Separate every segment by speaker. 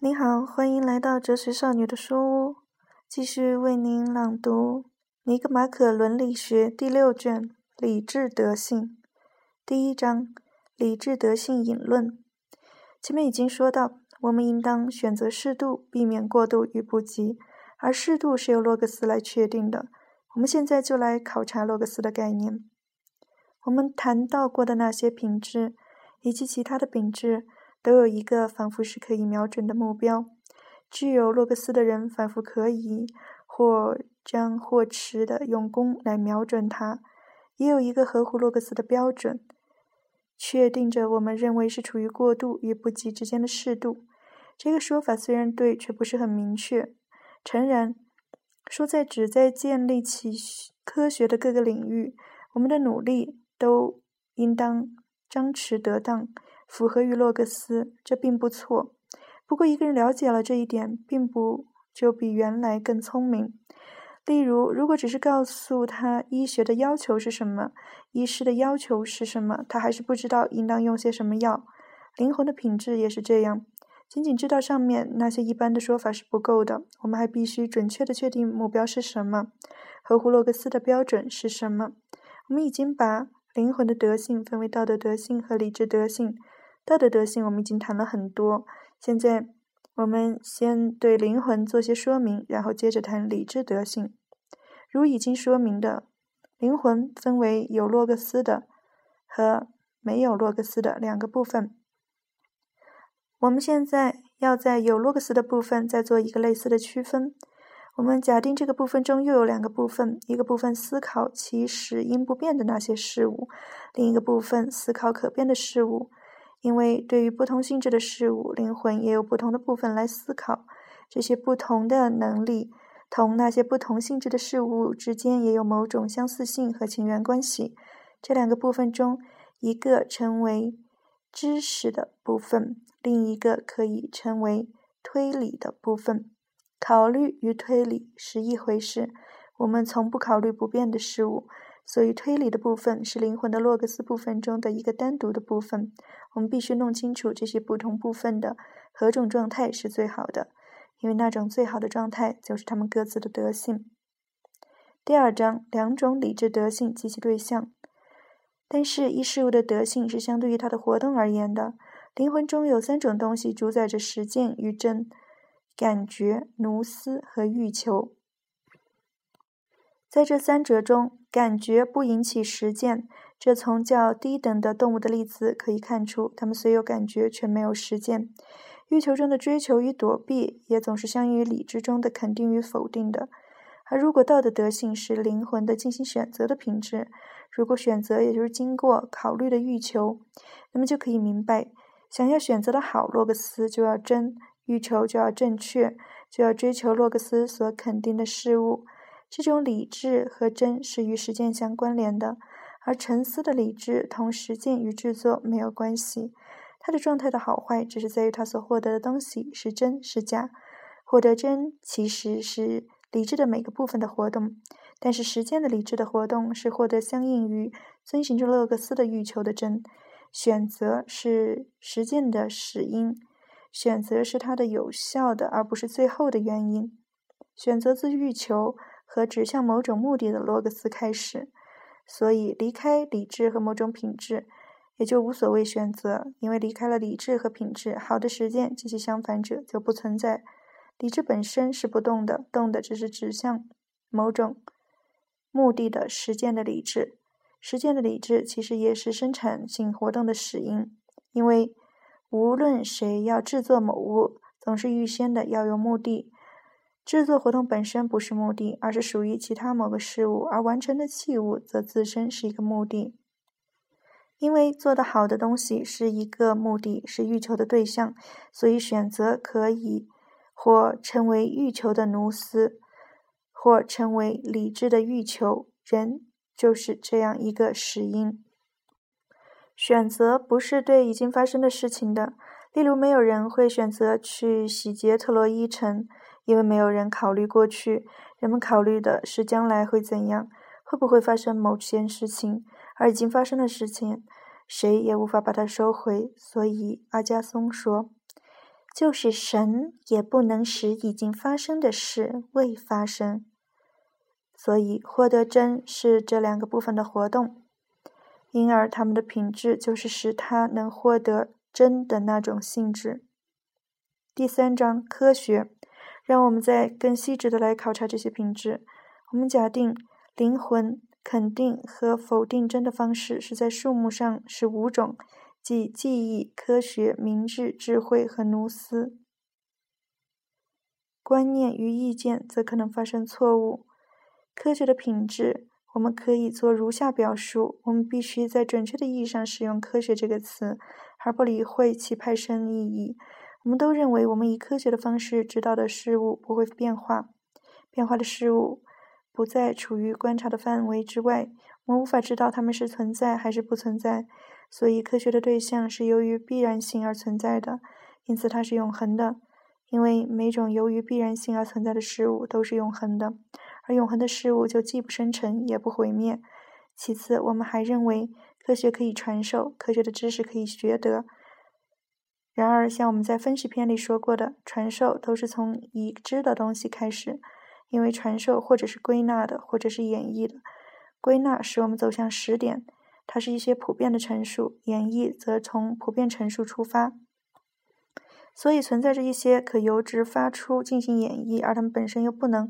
Speaker 1: 你好，欢迎来到哲学少女的书屋，继续为您朗读《尼格马可伦理学》第六卷《理智德性》第一章《理智德性引论》。前面已经说到，我们应当选择适度，避免过度与不及，而适度是由洛克斯来确定的。我们现在就来考察洛克斯的概念。我们谈到过的那些品质，以及其他的品质。都有一个仿佛是可以瞄准的目标。具有洛克斯的人，仿佛可以或将或迟的用弓来瞄准它。也有一个合乎洛克斯的标准，确定着我们认为是处于过度与不及之间的适度。这个说法虽然对，却不是很明确。诚然，说在旨在建立起科学的各个领域，我们的努力都应当张弛得当。符合于洛格斯，这并不错。不过，一个人了解了这一点，并不就比原来更聪明。例如，如果只是告诉他医学的要求是什么，医师的要求是什么，他还是不知道应当用些什么药。灵魂的品质也是这样，仅仅知道上面那些一般的说法是不够的，我们还必须准确的确定目标是什么，合乎洛格斯的标准是什么。我们已经把灵魂的德性分为道德德性和理智德性。道德德性我们已经谈了很多，现在我们先对灵魂做些说明，然后接着谈理智德性。如已经说明的，灵魂分为有洛格斯的和没有洛格斯的两个部分。我们现在要在有洛格斯的部分再做一个类似的区分。我们假定这个部分中又有两个部分，一个部分思考其实因不变的那些事物，另一个部分思考可变的事物。因为对于不同性质的事物，灵魂也有不同的部分来思考。这些不同的能力同那些不同性质的事物之间也有某种相似性和情缘关系。这两个部分中，一个称为知识的部分，另一个可以称为推理的部分。考虑与推理是一回事。我们从不考虑不变的事物。所以，推理的部分是灵魂的洛格斯部分中的一个单独的部分。我们必须弄清楚这些不同部分的何种状态是最好的，因为那种最好的状态就是他们各自的德性。第二章，两种理智德性及其对象。但是，一事物的德性是相对于它的活动而言的。灵魂中有三种东西主宰着实践与真：感觉、奴斯和欲求。在这三者中，感觉不引起实践。这从较低等的动物的例子可以看出，它们虽有感觉，却没有实践。欲求中的追求与躲避，也总是相应于理智中的肯定与否定的。而如果道德德性是灵魂的进行选择的品质，如果选择也就是经过考虑的欲求，那么就可以明白，想要选择的好，洛克斯就要真，欲求就要正确，就要追求洛克斯所肯定的事物。这种理智和真是与实践相关联的，而沉思的理智同实践与制作没有关系。它的状态的好坏只是在于它所获得的东西是真是假。获得真其实是理智的每个部分的活动，但是实践的理智的活动是获得相应于遵循着勒格斯的欲求的真。选择是实践的始因，选择是它的有效的而不是最后的原因。选择自欲求。和指向某种目的的洛格斯开始，所以离开理智和某种品质，也就无所谓选择，因为离开了理智和品质，好的实践及其相反者就不存在。理智本身是不动的，动的只是指向某种目的的实践的理智。实践的理智其实也是生产性活动的始因，因为无论谁要制作某物，总是预先的要有目的。制作活动本身不是目的，而是属于其他某个事物，而完成的器物则自身是一个目的。因为做得好的东西是一个目的，是欲求的对象，所以选择可以或成为欲求的奴斯，或成为理智的欲求。人就是这样一个始因。选择不是对已经发生的事情的，例如没有人会选择去洗劫特洛伊城。因为没有人考虑过去，人们考虑的是将来会怎样，会不会发生某件事情，而已经发生的事情，谁也无法把它收回。所以阿加松说：“就是神也不能使已经发生的事未发生。所以，获得真是这两个部分的活动，因而它们的品质就是使它能获得真的那种性质。第三章科学，让我们再更细致的来考察这些品质。我们假定灵魂肯定和否定真的方式是在数目上是五种，即记忆、科学、明智、智慧和奴斯。观念与意见则可能发生错误。科学的品质，我们可以做如下表述：我们必须在准确的意义上使用“科学”这个词，而不理会其派生意义。我们都认为，我们以科学的方式知道的事物不会变化，变化的事物不再处于观察的范围之外，我们无法知道它们是存在还是不存在。所以，科学的对象是由于必然性而存在的，因此它是永恒的。因为每种由于必然性而存在的事物都是永恒的。而永恒的事物就既不生成也不毁灭。其次，我们还认为科学可以传授，科学的知识可以学得。然而，像我们在分析篇里说过的，传授都是从已知的东西开始，因为传授或者是归纳的，或者是演绎的。归纳使我们走向实点，它是一些普遍的陈述；演绎则从普遍陈述出发。所以，存在着一些可由之发出进行演绎，而它们本身又不能。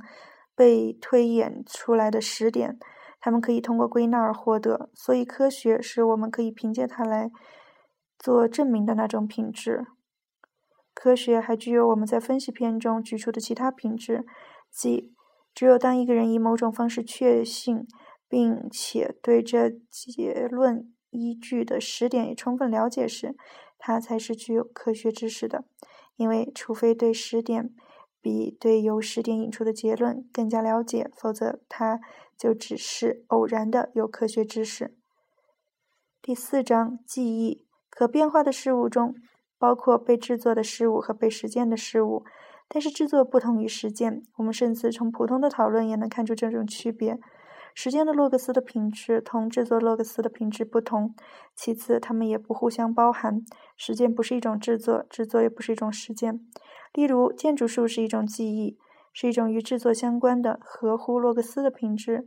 Speaker 1: 被推演出来的实点，他们可以通过归纳而获得。所以，科学是我们可以凭借它来做证明的那种品质。科学还具有我们在分析篇中举出的其他品质，即只有当一个人以某种方式确信，并且对这结论依据的实点也充分了解时，他才是具有科学知识的。因为，除非对实点，比对由实点引出的结论更加了解，否则它就只是偶然的有科学知识。第四章记忆可变化的事物中，包括被制作的事物和被实践的事物，但是制作不同于实践。我们甚至从普通的讨论也能看出这种区别。实践的洛克斯的品质同制作洛克斯的品质不同。其次，它们也不互相包含。实践不是一种制作，制作也不是一种实践。例如，建筑术是一种技艺，是一种与制作相关的、合乎洛克斯的品质。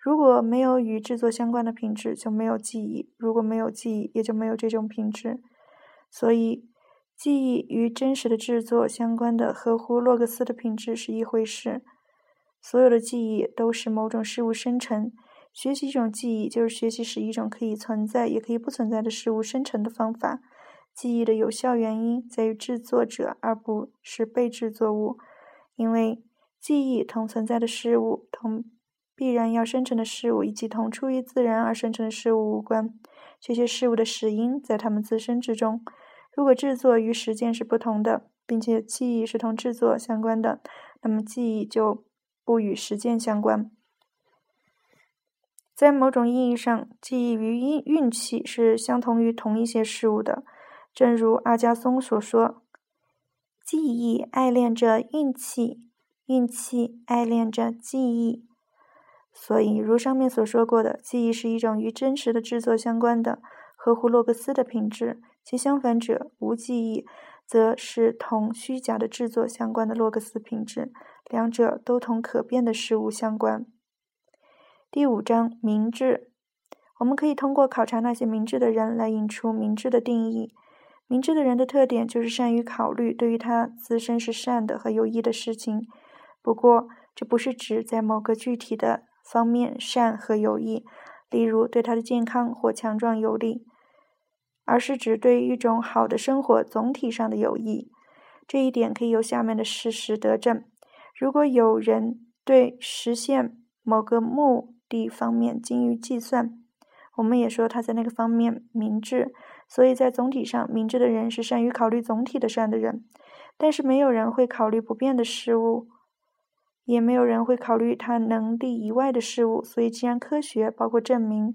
Speaker 1: 如果没有与制作相关的品质，就没有记忆；如果没有记忆，也就没有这种品质。所以，记忆与真实的制作相关的、合乎洛克斯的品质是一回事。所有的记忆都是某种事物生成。学习一种记忆，就是学习使一种可以存在也可以不存在的事物生成的方法。记忆的有效原因在于制作者，而不是被制作物。因为记忆同存在的事物、同必然要生成的事物以及同出于自然而生成的事物无关。这些事物的始因在它们自身之中。如果制作与实践是不同的，并且记忆是同制作相关的，那么记忆就不与实践相关。在某种意义上，记忆与运运气是相同于同一些事物的。正如阿加松所说：“记忆爱恋着运气，运气爱恋着记忆。”所以，如上面所说过的，记忆是一种与真实的制作相关的、合乎洛克斯的品质；其相反者，无记忆，则是同虚假的制作相关的洛克斯品质。两者都同可变的事物相关。第五章明智，我们可以通过考察那些明智的人来引出明智的定义。明智的人的特点就是善于考虑对于他自身是善的和有益的事情。不过，这不是指在某个具体的方面善和有益，例如对他的健康或强壮有利，而是指对一种好的生活总体上的有益。这一点可以由下面的事实得证：如果有人对实现某个目的方面精于计算，我们也说他在那个方面明智。所以在总体上，明智的人是善于考虑总体的善的人，但是没有人会考虑不变的事物，也没有人会考虑他能力以外的事物。所以，既然科学包括证明，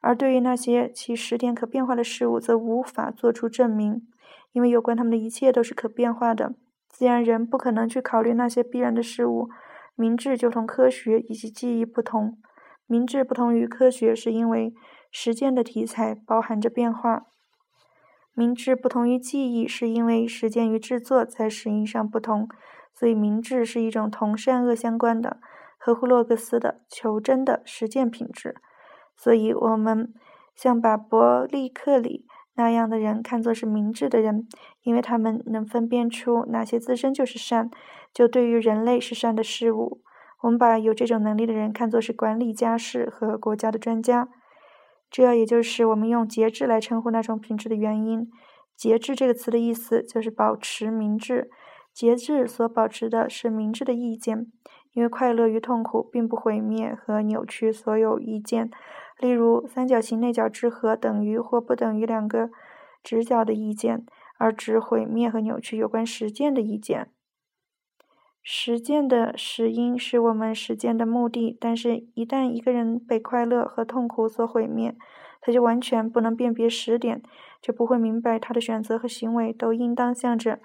Speaker 1: 而对于那些其实点可变化的事物，则无法做出证明，因为有关他们的一切都是可变化的。自然人不可能去考虑那些必然的事物。明智就同科学以及记忆不同，明智不同于科学，是因为。实践的题材包含着变化。明智不同于记忆，是因为实践与制作在实因上不同，所以明智是一种同善恶相关的、合乎洛克斯的、求真的实践品质。所以，我们像把伯利克里那样的人看作是明智的人，因为他们能分辨出哪些自身就是善，就对于人类是善的事物。我们把有这种能力的人看作是管理家事和国家的专家。这也就是我们用节制来称呼那种品质的原因。节制这个词的意思就是保持明智。节制所保持的是明智的意见，因为快乐与痛苦并不毁灭和扭曲所有意见。例如，三角形内角之和等于或不等于两个直角的意见，而只毁灭和扭曲有关实践的意见。实践的实因是我们实践的目的，但是，一旦一个人被快乐和痛苦所毁灭，他就完全不能辨别实点，就不会明白他的选择和行为都应当向着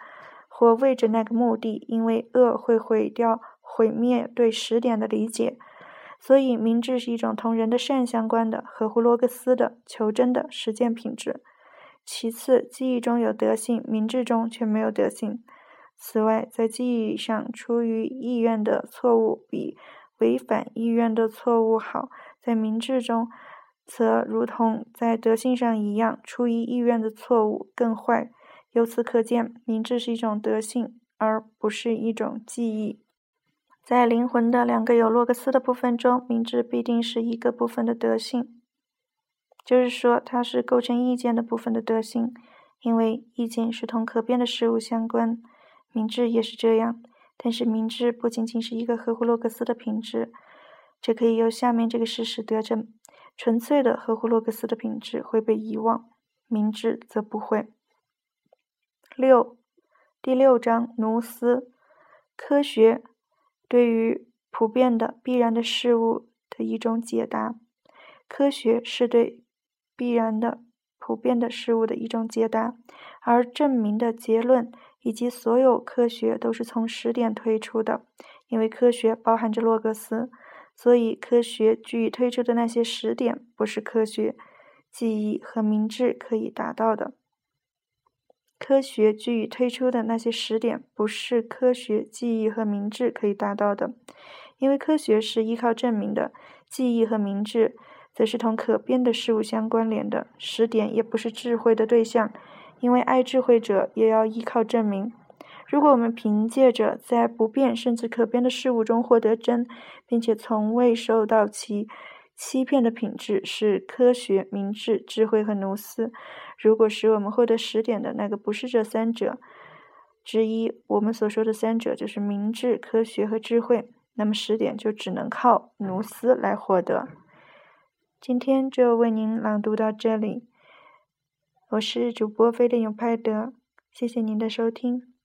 Speaker 1: 或为着那个目的，因为恶会毁掉、毁灭对实点的理解。所以，明智是一种同人的善相关的、合乎罗格斯的、求真的实践品质。其次，记忆中有德性，明智中却没有德性。此外，在记忆上出于意愿的错误比违反意愿的错误好；在明智中，则如同在德性上一样，出于意愿的错误更坏。由此可见，明智是一种德性，而不是一种记忆。在灵魂的两个有洛格斯的部分中，明智必定是一个部分的德性，就是说，它是构成意见的部分的德性，因为意见是同可变的事物相关。明智也是这样，但是明智不仅仅是一个合乎洛格斯的品质，这可以由下面这个事实得证：纯粹的合乎洛格斯的品质会被遗忘，明智则不会。六，第六章奴斯，科学对于普遍的必然的事物的一种解答。科学是对必然的普遍的事物的一种解答，而证明的结论。以及所有科学都是从实点推出的，因为科学包含着洛格斯，所以科学据以推出的那些实点不是科学、记忆和明智可以达到的。科学据以推出的那些实点不是科学、记忆和明智可以达到的，因为科学是依靠证明的，记忆和明智则是同可变的事物相关联的，实点也不是智慧的对象。因为爱智慧者也要依靠证明。如果我们凭借着在不变甚至可变的事物中获得真，并且从未受到其欺骗的品质是科学、明智、智慧和奴斯。如果使我们获得十点的那个不是这三者之一，我们所说的三者就是明智、科学和智慧，那么十点就只能靠奴斯来获得。今天就为您朗读到这里。我是主播飞利永派德，谢谢您的收听。